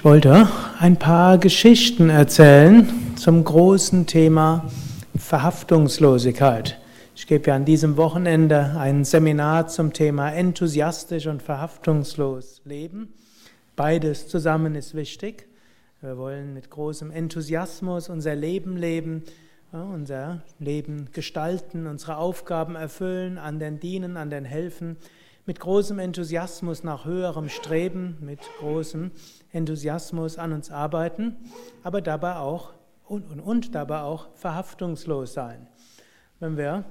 Ich wollte ein paar Geschichten erzählen zum großen Thema Verhaftungslosigkeit. Ich gebe ja an diesem Wochenende ein Seminar zum Thema enthusiastisch und verhaftungslos leben. Beides zusammen ist wichtig. Wir wollen mit großem Enthusiasmus unser Leben leben, unser Leben gestalten, unsere Aufgaben erfüllen, anderen dienen, anderen helfen mit großem Enthusiasmus nach höherem Streben, mit großem Enthusiasmus an uns arbeiten, aber dabei auch und, und, und dabei auch verhaftungslos sein. Wenn wir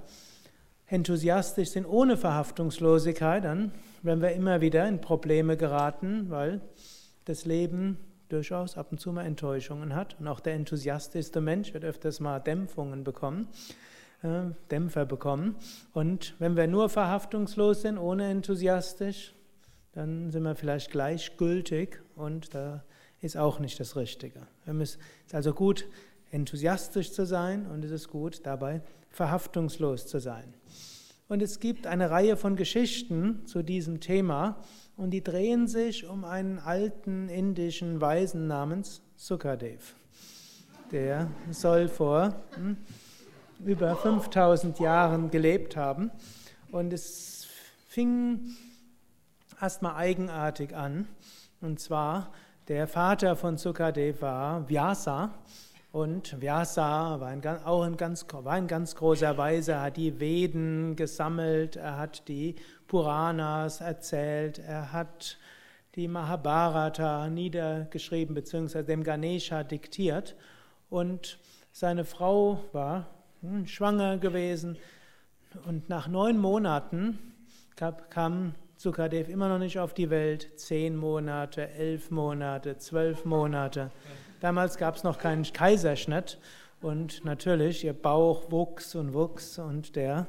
enthusiastisch sind ohne Verhaftungslosigkeit, dann werden wir immer wieder in Probleme geraten, weil das Leben durchaus ab und zu mal Enttäuschungen hat. Und auch der enthusiastischste Mensch wird öfters mal Dämpfungen bekommen. Äh, Dämpfer bekommen. Und wenn wir nur verhaftungslos sind, ohne enthusiastisch, dann sind wir vielleicht gleichgültig und da ist auch nicht das Richtige. Es ist also gut, enthusiastisch zu sein und es ist gut, dabei verhaftungslos zu sein. Und es gibt eine Reihe von Geschichten zu diesem Thema und die drehen sich um einen alten indischen Weisen namens Sukadev. Der soll vor hm, über 5000 Jahren gelebt haben. Und es fing erstmal eigenartig an. Und zwar, der Vater von Sukadev war Vyasa. Und Vyasa war ein, auch ein ganz, war ein ganz großer Weise, er hat die Veden gesammelt, er hat die Puranas erzählt, er hat die Mahabharata niedergeschrieben, beziehungsweise dem Ganesha diktiert. Und seine Frau war hm, schwanger gewesen. Und nach neun Monaten kam Sukadev immer noch nicht auf die Welt. Zehn Monate, elf Monate, zwölf Monate. Damals gab es noch keinen Kaiserschnitt. Und natürlich, ihr Bauch wuchs und wuchs und der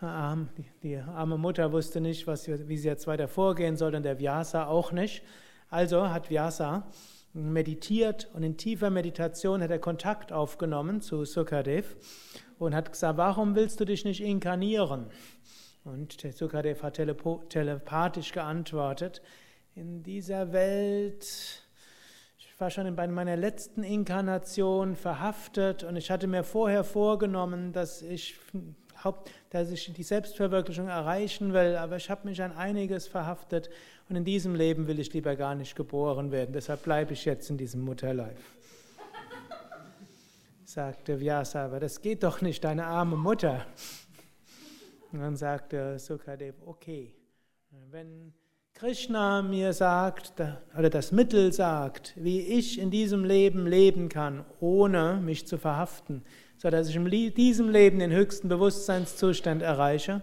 die arme Mutter wusste nicht, was, wie sie jetzt weiter vorgehen soll und der Vyasa auch nicht. Also hat Vyasa meditiert und in tiefer Meditation hat er Kontakt aufgenommen zu Sukadev und hat gesagt, warum willst du dich nicht inkarnieren? Und Sukadev hat telepathisch geantwortet, in dieser Welt, ich war schon bei meiner letzten Inkarnation verhaftet und ich hatte mir vorher vorgenommen, dass ich dass ich die Selbstverwirklichung erreichen will, aber ich habe mich an einiges verhaftet und in diesem Leben will ich lieber gar nicht geboren werden, deshalb bleibe ich jetzt in diesem Mutterleib. Sagte Vyasa, aber das geht doch nicht, deine arme Mutter. Und dann sagte Sukadev, okay, wenn Krishna mir sagt, oder das Mittel sagt, wie ich in diesem Leben leben kann, ohne mich zu verhaften, so dass ich in diesem Leben den höchsten Bewusstseinszustand erreiche,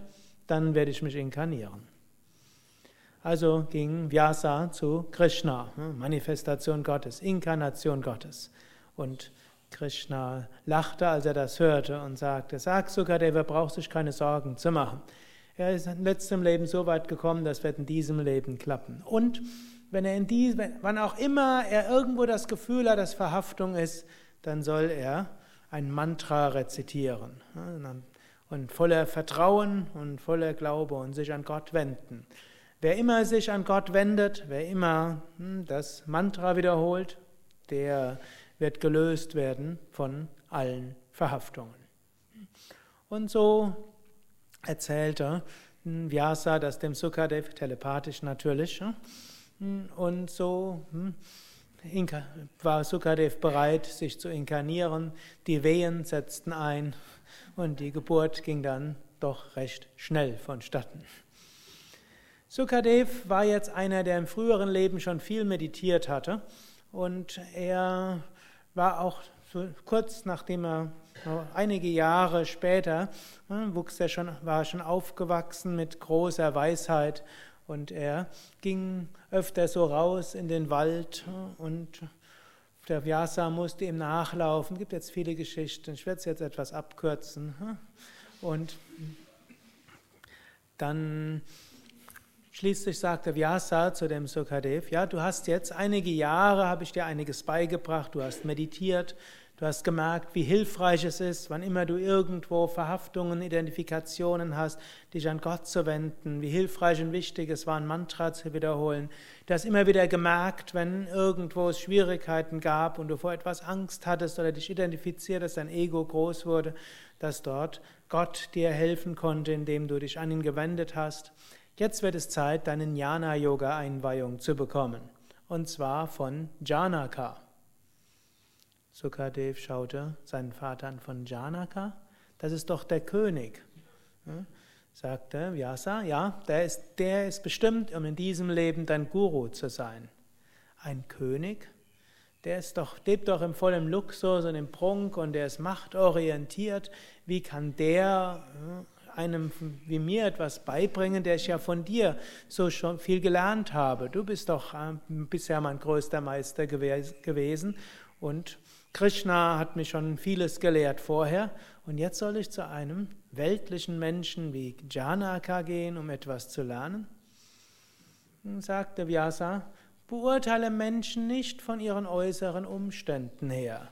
dann werde ich mich inkarnieren. Also ging Vyasa zu Krishna, ne, Manifestation Gottes, Inkarnation Gottes. Und Krishna lachte, als er das hörte und sagte, sag Sukadeva, braucht sich keine Sorgen zu machen. Er ist in letztem Leben so weit gekommen, das wird in diesem Leben klappen. Und wenn er in diesem, wann auch immer er irgendwo das Gefühl hat, dass Verhaftung ist, dann soll er ein Mantra rezitieren und voller Vertrauen und voller Glaube und sich an Gott wenden. Wer immer sich an Gott wendet, wer immer hm, das Mantra wiederholt, der wird gelöst werden von allen Verhaftungen. Und so erzählte hm, Vyasa das dem Sukadev telepathisch natürlich. Hm, und so war Sukadev bereit, sich zu inkarnieren. Die Wehen setzten ein und die Geburt ging dann doch recht schnell vonstatten. Sukadev war jetzt einer, der im früheren Leben schon viel meditiert hatte und er war auch so kurz nachdem er einige Jahre später hm, wuchs er schon, war schon aufgewachsen mit großer Weisheit und er ging öfter so raus in den Wald und der Vyasa musste ihm nachlaufen. Es gibt jetzt viele Geschichten. Ich werde es jetzt etwas abkürzen. Und dann schließlich sagte Vyasa zu dem Sukadev, ja, du hast jetzt einige Jahre, habe ich dir einiges beigebracht, du hast meditiert, Du hast gemerkt, wie hilfreich es ist, wann immer du irgendwo Verhaftungen, Identifikationen hast, dich an Gott zu wenden, wie hilfreich und wichtig es war, ein Mantra zu wiederholen. Du hast immer wieder gemerkt, wenn irgendwo es Schwierigkeiten gab und du vor etwas Angst hattest oder dich identifiziert, dass dein Ego groß wurde, dass dort Gott dir helfen konnte, indem du dich an ihn gewendet hast. Jetzt wird es Zeit, deine Jnana-Yoga-Einweihung zu bekommen. Und zwar von Janaka. Sukadev schaute seinen Vater an von Janaka. Das ist doch der König. Sagte Vyasa, ja, der ist, der ist bestimmt, um in diesem Leben dein Guru zu sein. Ein König? Der ist doch, lebt doch im vollen Luxus und im Prunk und der ist machtorientiert. Wie kann der einem wie mir etwas beibringen, der ich ja von dir so schon viel gelernt habe? Du bist doch äh, bisher mein größter Meister gewesen und Krishna hat mich schon vieles gelehrt vorher und jetzt soll ich zu einem weltlichen Menschen wie Janaka gehen, um etwas zu lernen? Sagte Vyasa, beurteile Menschen nicht von ihren äußeren Umständen her.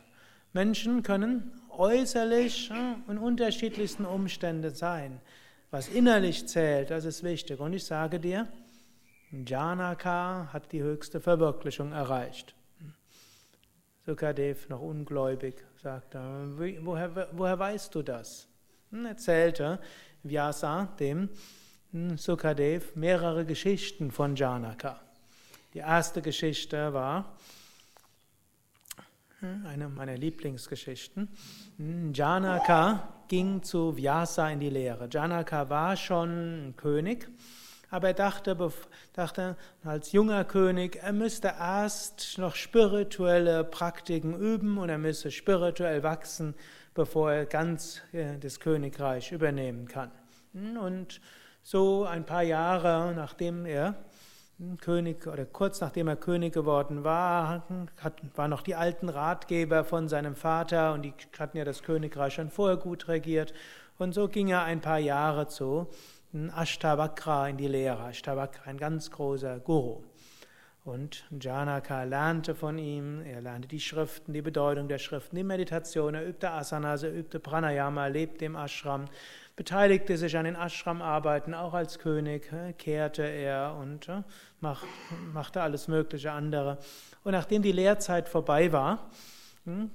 Menschen können äußerlich in unterschiedlichsten Umständen sein. Was innerlich zählt, das ist wichtig. Und ich sage dir, Janaka hat die höchste Verwirklichung erreicht. Sukadev, noch ungläubig, sagte, woher, woher weißt du das? Hm, erzählte Vyasa dem hm, Sukadev mehrere Geschichten von Janaka. Die erste Geschichte war hm, eine meiner Lieblingsgeschichten. Janaka ging zu Vyasa in die Lehre. Janaka war schon König aber er dachte, dachte als junger König, er müsste erst noch spirituelle Praktiken üben und er müsse spirituell wachsen, bevor er ganz äh, das Königreich übernehmen kann. Und so ein paar Jahre nachdem er König oder kurz nachdem er König geworden war, waren noch die alten Ratgeber von seinem Vater und die hatten ja das Königreich schon vorher gut regiert. Und so ging er ein paar Jahre zu Ashtavakra in die Lehre. Ashtavakra, ein ganz großer Guru. Und Janaka lernte von ihm, er lernte die Schriften, die Bedeutung der Schriften, die Meditation, er übte Asanas, er übte Pranayama, lebte im Ashram, beteiligte sich an den Ashram-Arbeiten, auch als König, äh, kehrte er und äh, machte alles mögliche andere. Und nachdem die Lehrzeit vorbei war, hm,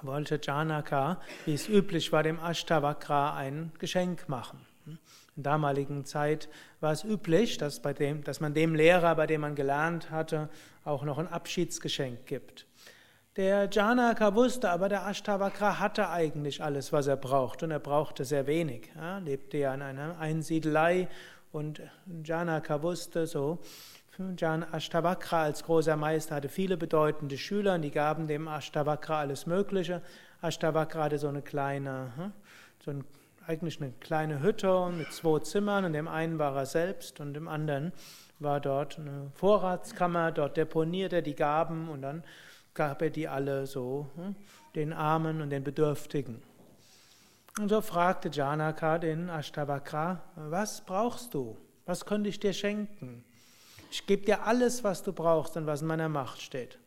wollte Janaka, wie es üblich war, dem Ashtavakra ein Geschenk machen. In der damaligen Zeit war es üblich, dass, bei dem, dass man dem Lehrer, bei dem man gelernt hatte, auch noch ein Abschiedsgeschenk gibt. Der Janaka wusste aber, der Ashtavakra hatte eigentlich alles, was er braucht, und er brauchte sehr wenig. Er lebte ja in einer Einsiedelei und Janaka wusste so, Jan Ashtavakra als großer Meister hatte viele bedeutende Schüler und die gaben dem Ashtavakra alles Mögliche. Ashtavakra hatte so eine kleine, hm, so ein eigentlich eine kleine Hütte mit zwei Zimmern. In dem einen war er selbst und im anderen war dort eine Vorratskammer. Dort deponierte er die Gaben und dann gab er die alle so hm, den Armen und den Bedürftigen. Und so fragte Janaka den Ashtavakra, was brauchst du? Was könnte ich dir schenken? Ich gebe dir alles, was du brauchst und was in meiner Macht steht.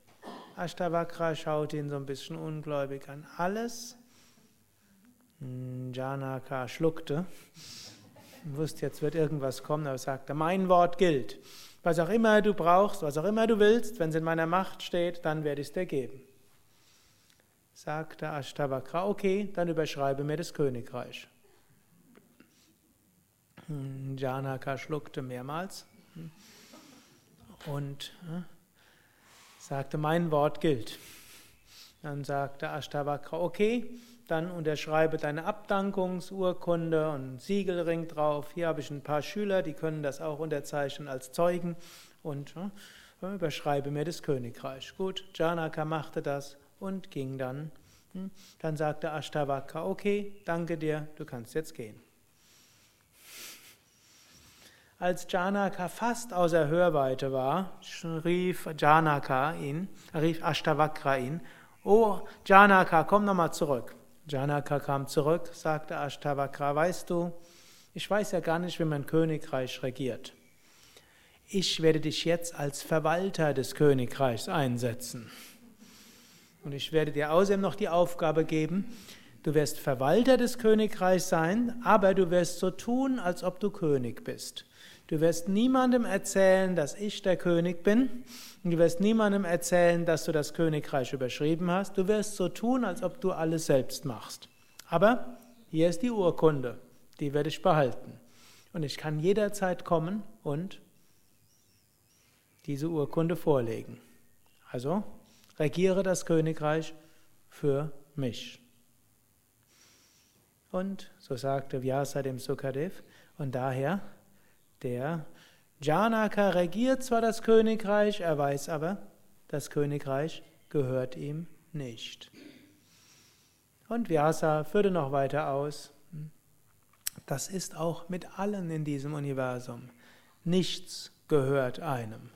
Ashtavakra schaute ihn so ein bisschen ungläubig an. Alles? Janaka schluckte, wusste, jetzt wird irgendwas kommen, aber sagte, mein Wort gilt. Was auch immer du brauchst, was auch immer du willst, wenn es in meiner Macht steht, dann werde ich es dir geben. Sagte Ashtavakra, okay, dann überschreibe mir das Königreich. Janaka schluckte mehrmals und äh, sagte, mein Wort gilt. Dann sagte Ashtavakra, okay, dann unterschreibe deine Abdankungsurkunde und Siegelring drauf. Hier habe ich ein paar Schüler, die können das auch unterzeichnen als Zeugen und äh, überschreibe mir das Königreich. Gut, Janaka machte das und ging dann. Hm. Dann sagte Ashtavakra, okay, danke dir, du kannst jetzt gehen. Als Janaka fast außer Hörweite war, rief Janaka ihn, rief Ashtavakra ihn, Oh, Janaka, komm nochmal zurück. Janaka kam zurück, sagte Ashtavakra, weißt du, ich weiß ja gar nicht, wie mein Königreich regiert. Ich werde dich jetzt als Verwalter des Königreichs einsetzen. Und ich werde dir außerdem noch die Aufgabe geben, du wirst Verwalter des Königreichs sein, aber du wirst so tun, als ob du König bist. Du wirst niemandem erzählen, dass ich der König bin. Und du wirst niemandem erzählen, dass du das Königreich überschrieben hast. Du wirst so tun, als ob du alles selbst machst. Aber hier ist die Urkunde, die werde ich behalten. Und ich kann jederzeit kommen und diese Urkunde vorlegen. Also regiere das Königreich für mich. Und so sagte Vyasa dem Sukadev, und daher, der Janaka regiert zwar das Königreich, er weiß aber, das Königreich gehört ihm nicht. Und Vyasa führte noch weiter aus, das ist auch mit allen in diesem Universum. Nichts gehört einem.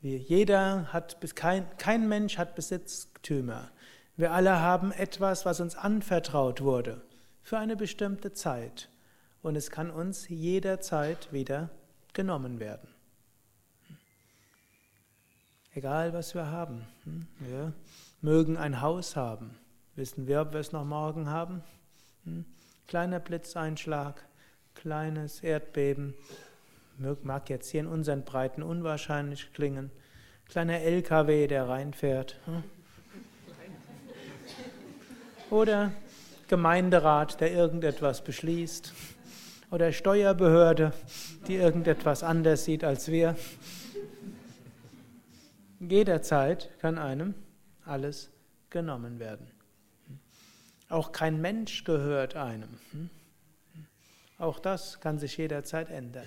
Wir, jeder hat, kein, kein Mensch hat Besitztümer. Wir alle haben etwas, was uns anvertraut wurde, für eine bestimmte Zeit. Und es kann uns jederzeit wieder genommen werden. Egal, was wir haben. Hm? Wir mögen ein Haus haben. Wissen wir, ob wir es noch morgen haben? Hm? Kleiner Blitzeinschlag, kleines Erdbeben, mag jetzt hier in unseren Breiten unwahrscheinlich klingen. Kleiner LKW, der reinfährt. Hm? Oder Gemeinderat, der irgendetwas beschließt. Oder Steuerbehörde, die irgendetwas anders sieht als wir. Jederzeit kann einem alles genommen werden. Auch kein Mensch gehört einem. Auch das kann sich jederzeit ändern.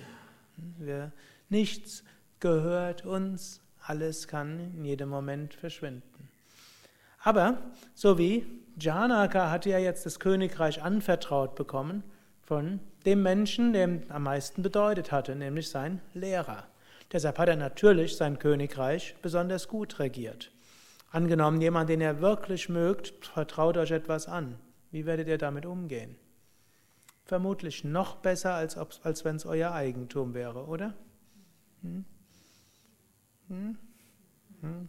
Wir, nichts gehört uns, alles kann in jedem Moment verschwinden. Aber so wie Janaka hatte ja jetzt das Königreich anvertraut bekommen von dem Menschen, der ihm am meisten bedeutet hatte, nämlich sein Lehrer. Deshalb hat er natürlich sein Königreich besonders gut regiert. Angenommen, jemand, den ihr wirklich mögt, vertraut euch etwas an. Wie werdet ihr damit umgehen? Vermutlich noch besser, als, als wenn es euer Eigentum wäre, oder? Hm? Hm? Hm?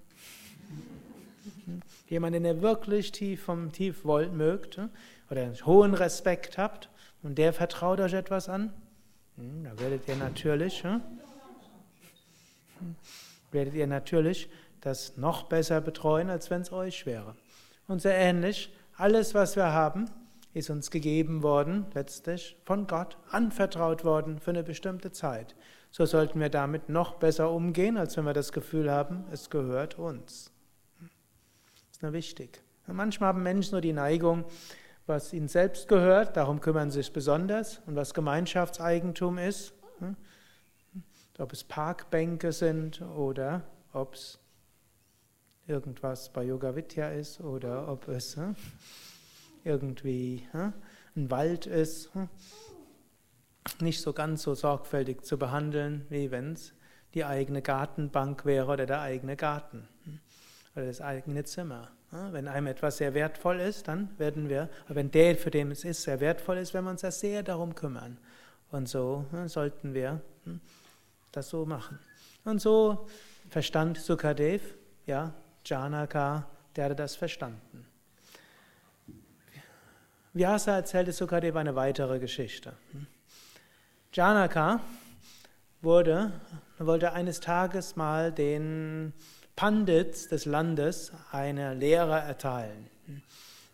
Jemand, den ihr wirklich tief vom Tief wollt, mögt, hm? oder einen hohen Respekt habt, und der vertraut euch etwas an, hm, da werdet ihr natürlich, hm? werdet ihr natürlich das noch besser betreuen, als wenn es euch wäre. Und sehr ähnlich, alles, was wir haben, ist uns gegeben worden, letztlich von Gott anvertraut worden für eine bestimmte Zeit. So sollten wir damit noch besser umgehen, als wenn wir das Gefühl haben, es gehört uns. Das ist nur wichtig. Und manchmal haben Menschen nur die Neigung, was ihnen selbst gehört, darum kümmern sie sich besonders, und was Gemeinschaftseigentum ist, hm, ob es Parkbänke sind oder ob es irgendwas bei Yoga Vidya ist oder ob es hm, irgendwie hm, ein Wald ist, nicht so ganz so sorgfältig zu behandeln, wie wenn es die eigene Gartenbank wäre oder der eigene Garten oder das eigene Zimmer. Wenn einem etwas sehr wertvoll ist, dann werden wir, wenn der, für den es ist, sehr wertvoll ist, werden wir uns da sehr darum kümmern. Und so sollten wir das so machen. Und so verstand Sukadev, ja, Janaka, der hatte das verstanden. Vyasa erzählte Sukadev eine weitere Geschichte. Janaka wurde, wollte eines Tages mal den Pandits des Landes eine Lehre erteilen.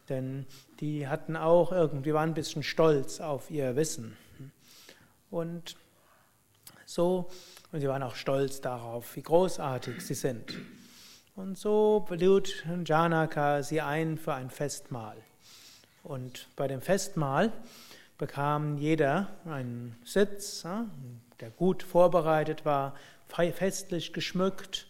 Denn die hatten auch irgendwie, waren ein bisschen stolz auf ihr Wissen. Und so, und sie waren auch stolz darauf, wie großartig sie sind. Und so lud Janaka sie ein für ein Festmahl. Und bei dem Festmahl bekam jeder einen Sitz, der gut vorbereitet war, festlich geschmückt.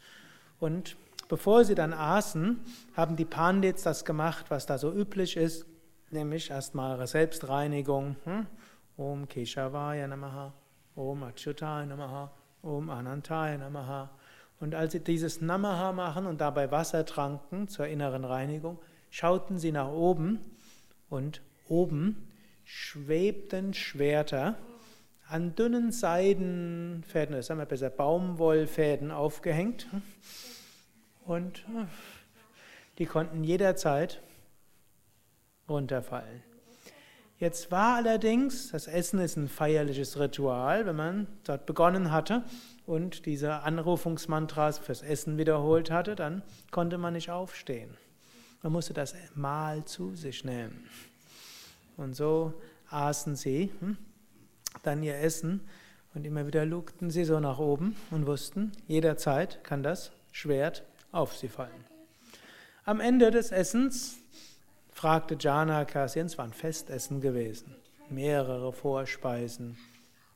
Und bevor sie dann aßen, haben die Pandits das gemacht, was da so üblich ist, nämlich erstmal Selbstreinigung. Hm? Om Keshavaya Namaha, Om Achyutaya Namaha, Om Anantaya Namaha. Und als sie dieses Namaha machen und dabei Wasser tranken zur inneren Reinigung, schauten sie nach oben und oben schwebten Schwerter an dünnen Seidenfäden, das sagen wir besser Baumwollfäden aufgehängt. Und die konnten jederzeit runterfallen. Jetzt war allerdings, das Essen ist ein feierliches Ritual, wenn man dort begonnen hatte und diese Anrufungsmantras fürs Essen wiederholt hatte, dann konnte man nicht aufstehen. Man musste das Mahl zu sich nehmen. Und so aßen sie hm, dann ihr Essen und immer wieder lugten sie so nach oben und wussten, jederzeit kann das Schwert auf sie fallen. Am Ende des Essens fragte Janaka, es war ein Festessen gewesen, mehrere Vorspeisen,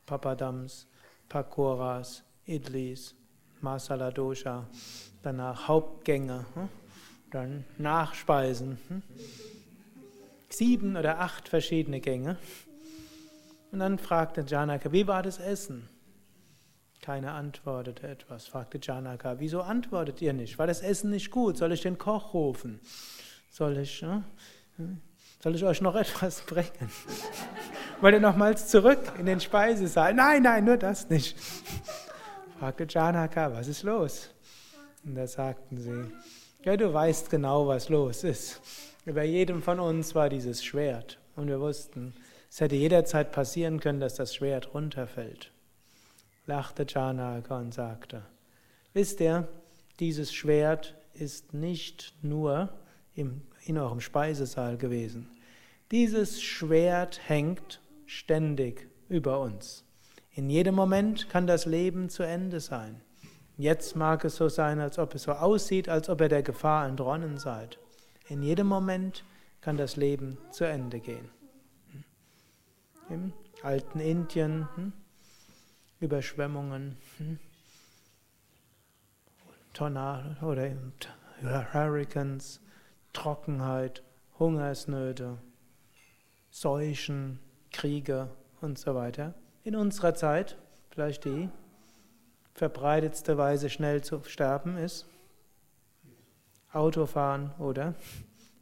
Papadams, Pakoras, Idlis, Masala Dosha, danach Hauptgänge, hm, dann Nachspeisen, hm, sieben oder acht verschiedene Gänge. Und dann fragte Janaka, wie war das Essen? Keiner antwortete etwas. Fragte Janaka, wieso antwortet ihr nicht? War das Essen nicht gut? Soll ich den Koch rufen? Soll ich, äh, soll ich euch noch etwas bringen? Wollt ihr nochmals zurück in den Speisesaal? Nein, nein, nur das nicht. Fragte Janaka, was ist los? Und da sagten sie, ja, du weißt genau, was los ist. Über jedem von uns war dieses Schwert. Und wir wussten, es hätte jederzeit passieren können, dass das Schwert runterfällt. Lachte Janaka und sagte, wisst ihr, dieses Schwert ist nicht nur im, in eurem Speisesaal gewesen. Dieses Schwert hängt ständig über uns. In jedem Moment kann das Leben zu Ende sein. Jetzt mag es so sein, als ob es so aussieht, als ob ihr der Gefahr entronnen seid. In jedem Moment kann das Leben zu Ende gehen im alten Indien, hm? Überschwemmungen, hm? Tornado oder Hurricanes, Trockenheit, Hungersnöte, Seuchen, Kriege und so weiter. In unserer Zeit vielleicht die verbreitetste Weise schnell zu sterben ist Autofahren oder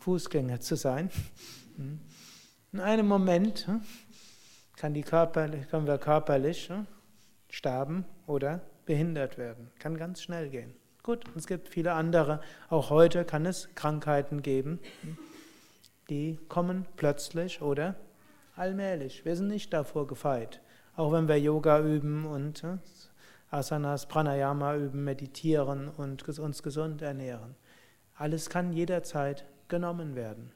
Fußgänger zu sein. Hm? In einem Moment hm, kann die körperlich, können wir körperlich ne, sterben oder behindert werden. Kann ganz schnell gehen. Gut, es gibt viele andere. Auch heute kann es Krankheiten geben, die kommen plötzlich oder allmählich. Wir sind nicht davor gefeit. Auch wenn wir Yoga üben und ne, Asanas, Pranayama üben, meditieren und uns gesund ernähren. Alles kann jederzeit genommen werden.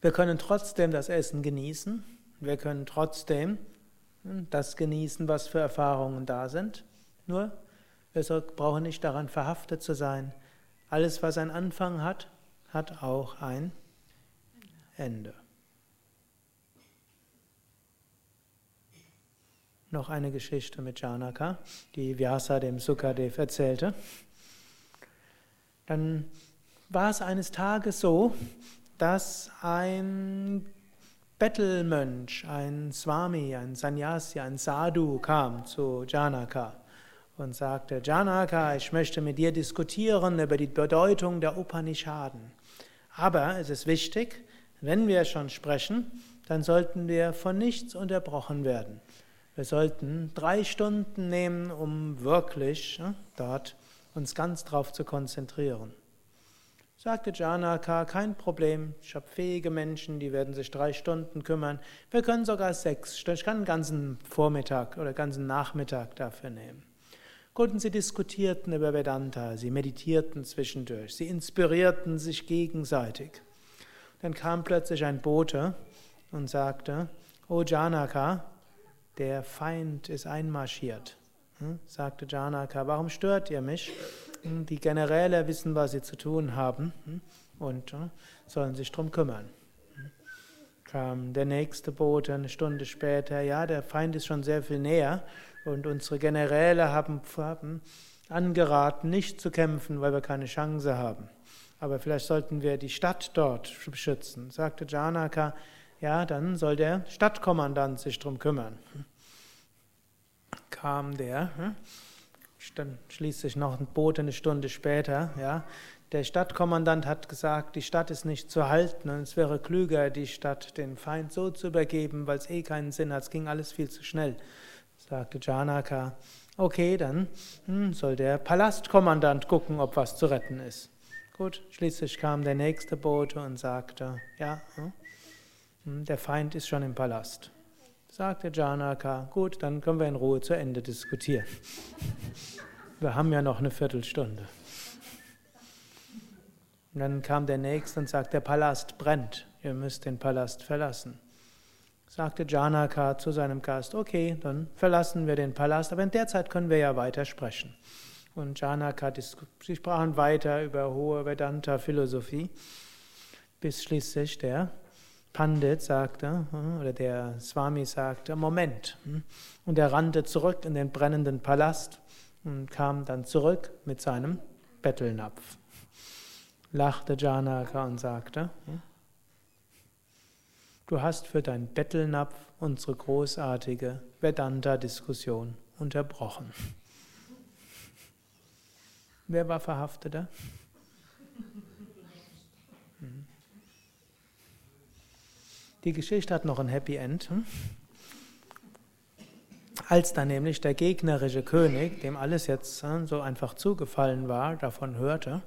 Wir können trotzdem das Essen genießen wir können trotzdem hm, das genießen, was für Erfahrungen da sind. Nur, wir brauchen nicht daran verhaftet zu sein. Alles, was einen Anfang hat, hat auch ein Ende. Noch eine Geschichte mit Janaka, die Vyasa dem Sukadev erzählte. Dann war es eines Tages so, dass ein Bettelmönch, ein Swami, ein Sannyasi, ein Sadhu kam zu Janaka und sagte, Janaka, ich möchte mit dir diskutieren über die Bedeutung der Upanishaden. Aber es ist wichtig, wenn wir schon sprechen, dann sollten wir von nichts unterbrochen werden. Wir sollten drei Stunden nehmen, um wirklich ja, dort uns ganz drauf zu konzentrieren. Sagte Janaka, kein Problem, ich habe fähige Menschen, die werden sich drei Stunden kümmern. Wir können sogar sechs, ich kann einen ganzen Vormittag oder ganzen Nachmittag dafür nehmen. Gut, und sie diskutierten über Vedanta, sie meditierten zwischendurch, sie inspirierten sich gegenseitig. Dann kam plötzlich ein Bote und sagte, O Janaka, der Feind ist einmarschiert. Hm? Sagte Janaka, warum stört ihr mich? Die Generäle wissen, was sie zu tun haben hm, und äh, sollen sich darum kümmern. Hm. Kam der nächste Bote eine Stunde später, ja, der Feind ist schon sehr viel näher und unsere Generäle haben, haben angeraten, nicht zu kämpfen, weil wir keine Chance haben. Aber vielleicht sollten wir die Stadt dort beschützen. Sagte Janaka, ja, dann soll der Stadtkommandant sich darum kümmern. Kam der dann schließlich noch ein Boot eine Stunde später. Ja. Der Stadtkommandant hat gesagt, die Stadt ist nicht zu halten und es wäre klüger, die Stadt dem Feind so zu übergeben, weil es eh keinen Sinn hat. Es ging alles viel zu schnell. Sagte Janaka, okay, dann hm, soll der Palastkommandant gucken, ob was zu retten ist. Gut, schließlich kam der nächste Bote und sagte, ja, hm, hm, der Feind ist schon im Palast. Sagte Janaka, gut, dann können wir in Ruhe zu Ende diskutieren. Wir haben ja noch eine Viertelstunde. Und dann kam der nächste und sagte, der Palast brennt, ihr müsst den Palast verlassen. Sagte Janaka zu seinem Gast, okay, dann verlassen wir den Palast, aber in der Zeit können wir ja weiter sprechen. Und Janaka, sie sprachen weiter über hohe Vedanta-Philosophie, bis schließlich der Pandit sagte, hm, oder der Swami sagte, Moment. Hm. Und er rannte zurück in den brennenden Palast und kam dann zurück mit seinem Bettelnapf. Lachte Janaka und sagte, hm, du hast für dein Bettelnapf unsere großartige Vedanta-Diskussion unterbrochen. Wer war Verhafteter? Die Geschichte hat noch ein Happy End. Hm? Als dann nämlich der gegnerische König, dem alles jetzt hm, so einfach zugefallen war, davon hörte,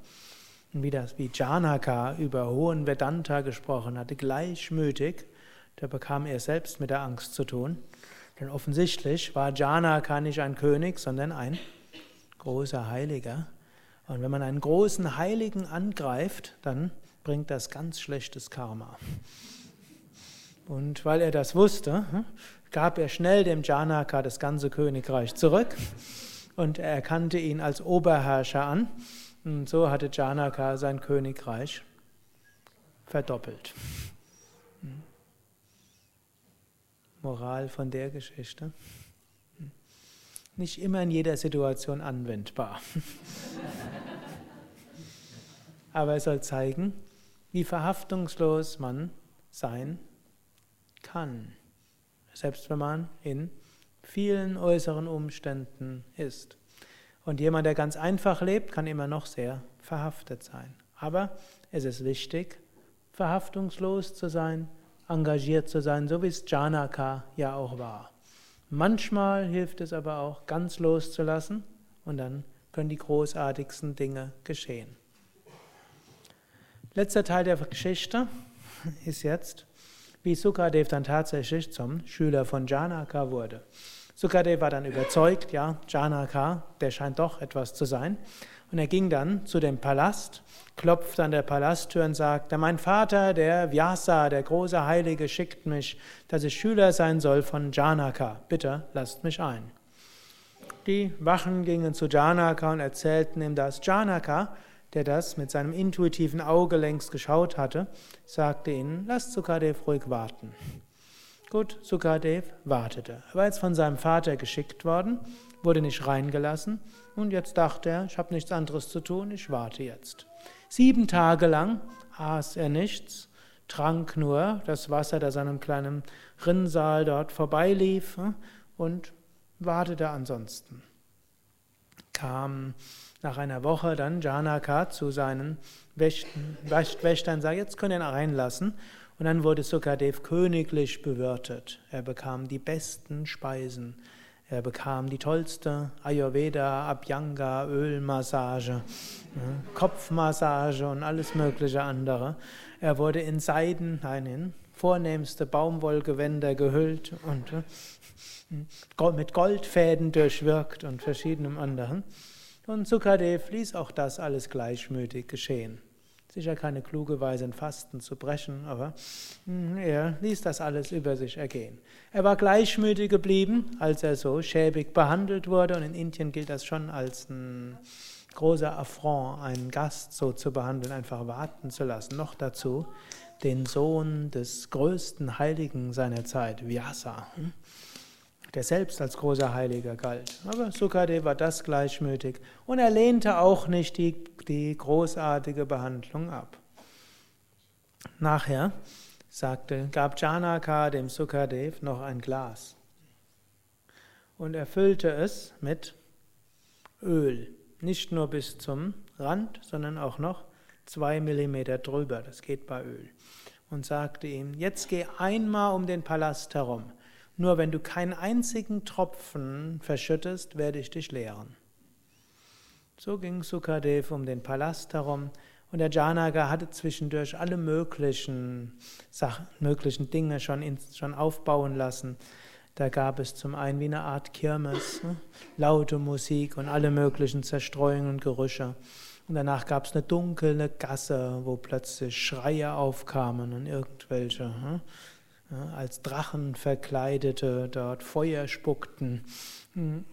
wie das wie Janaka über hohen Vedanta gesprochen hatte, gleichmütig, da bekam er selbst mit der Angst zu tun. Denn offensichtlich war Janaka nicht ein König, sondern ein großer Heiliger. Und wenn man einen großen Heiligen angreift, dann bringt das ganz schlechtes Karma. Und weil er das wusste, hm, gab er schnell dem Janaka das ganze Königreich zurück und er erkannte ihn als Oberherrscher an. Und so hatte Janaka sein Königreich verdoppelt. Hm. Moral von der Geschichte. Hm. Nicht immer in jeder Situation anwendbar. Aber es soll zeigen, wie verhaftungslos man sein kann, selbst wenn man in vielen äußeren Umständen ist. Und jemand, der ganz einfach lebt, kann immer noch sehr verhaftet sein. Aber es ist wichtig, verhaftungslos zu sein, engagiert zu sein, so wie es Janaka ja auch war. Manchmal hilft es aber auch, ganz loszulassen und dann können die großartigsten Dinge geschehen. Letzter Teil der Geschichte ist jetzt, wie Sukadev dann tatsächlich zum Schüler von Janaka wurde. Sukadev war dann überzeugt, ja, Janaka, der scheint doch etwas zu sein. Und er ging dann zu dem Palast, klopfte an der Palasttür und sagte, mein Vater, der Vyasa, der große Heilige, schickt mich, dass ich Schüler sein soll von Janaka. Bitte lasst mich ein. Die Wachen gingen zu Janaka und erzählten ihm das. Janaka der das mit seinem intuitiven Auge längst geschaut hatte, sagte ihnen, lasst Sukadev ruhig warten. Gut, Sukadev wartete. Er war jetzt von seinem Vater geschickt worden, wurde nicht reingelassen und jetzt dachte er, ich habe nichts anderes zu tun, ich warte jetzt. Sieben Tage lang aß er nichts, trank nur das Wasser, das an einem kleinen Rinnsal dort vorbeilief hm, und wartete ansonsten. Kam nach einer Woche dann Janaka zu seinen Wächtern sagt, jetzt können wir ihn reinlassen. Und dann wurde Sukadev königlich bewirtet. Er bekam die besten Speisen. Er bekam die tollste Ayurveda, Abhyanga, Ölmassage, Kopfmassage und alles mögliche andere. Er wurde in Seiden, nein, in vornehmste Baumwollgewänder gehüllt und äh, mit Goldfäden durchwirkt und verschiedenem anderen. Und Sukadev ließ auch das alles gleichmütig geschehen. Sicher keine kluge Weise, in Fasten zu brechen, aber hm, er ließ das alles über sich ergehen. Er war gleichmütig geblieben, als er so schäbig behandelt wurde. Und in Indien gilt das schon als ein großer Affront, einen Gast so zu behandeln, einfach warten zu lassen. Noch dazu den Sohn des größten Heiligen seiner Zeit, Vyasa. Der selbst als großer Heiliger galt. Aber Sukadev war das gleichmütig und er lehnte auch nicht die, die großartige Behandlung ab. Nachher sagte, gab Janaka dem Sukadev noch ein Glas und er füllte es mit Öl, nicht nur bis zum Rand, sondern auch noch zwei Millimeter drüber, das geht bei Öl, und sagte ihm, jetzt geh einmal um den Palast herum nur wenn du keinen einzigen Tropfen verschüttest, werde ich dich lehren. So ging Sukadev um den Palast herum Und der Janaka hatte zwischendurch alle möglichen Sachen, möglichen Dinge schon, in, schon aufbauen lassen. Da gab es zum einen wie eine Art Kirmes, ne? laute Musik und alle möglichen Zerstreuungen und Gerüche. Und danach gab es eine dunkle Gasse, wo plötzlich Schreie aufkamen und irgendwelche ne? Als Drachen verkleidete dort Feuer spuckten.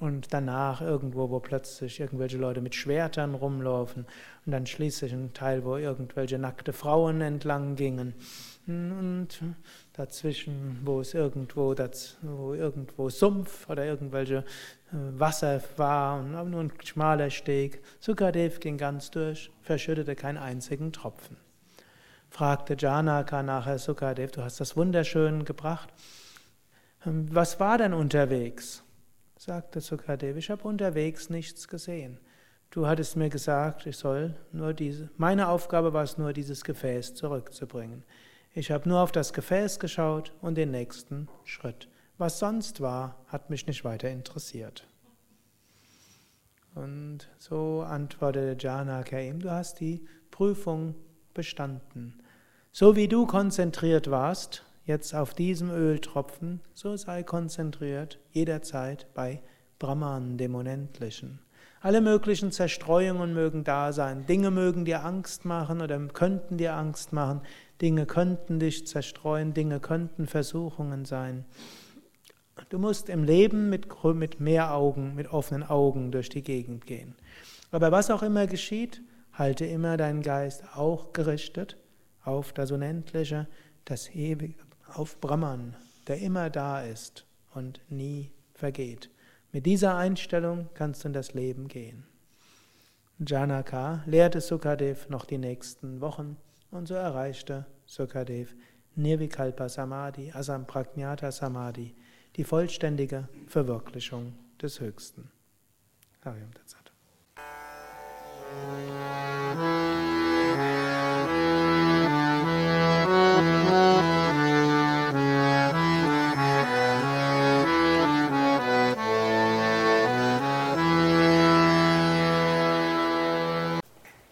Und danach irgendwo, wo plötzlich irgendwelche Leute mit Schwertern rumlaufen. Und dann schließlich ein Teil, wo irgendwelche nackte Frauen entlang gingen. Und dazwischen, wo es irgendwo, wo irgendwo Sumpf oder irgendwelche äh, Wasser war und nur ein schmaler Steg. Sukadev ging ganz durch, verschüttete keinen einzigen Tropfen. Fragte Janaka nachher Sukadev, du hast das wunderschön gebracht. Ähm, was war denn unterwegs? Sagte Sukadev, ich habe unterwegs nichts gesehen. Du hattest mir gesagt, ich soll nur diese, meine Aufgabe war es nur, dieses Gefäß zurückzubringen. Ich habe nur auf das Gefäß geschaut und den nächsten Schritt. Was sonst war, hat mich nicht weiter interessiert. Und so antwortete Janaka ihm, du hast die Prüfung bestanden. So wie du konzentriert warst, jetzt auf diesem Öltropfen, so sei konzentriert jederzeit bei Brahman, dem Unendlichen. Alle möglichen Zerstreuungen mögen da sein. Dinge mögen dir Angst machen oder könnten dir Angst machen. Dinge könnten dich zerstreuen, Dinge könnten Versuchungen sein. Du musst im Leben mit, mit mehr Augen, mit offenen Augen durch die Gegend gehen. Aber was auch immer geschieht, halte immer deinen Geist auch gerichtet auf das Unendliche, das Ewige, auf Brahman, der immer da ist und nie vergeht. Mit dieser Einstellung kannst du in das Leben gehen. Janaka lehrte Sukadev noch die nächsten Wochen und so erreichte Sukadev Nirvikalpa Samadhi, Asampragnata Samadhi, die vollständige Verwirklichung des Höchsten. Harium Tatsat.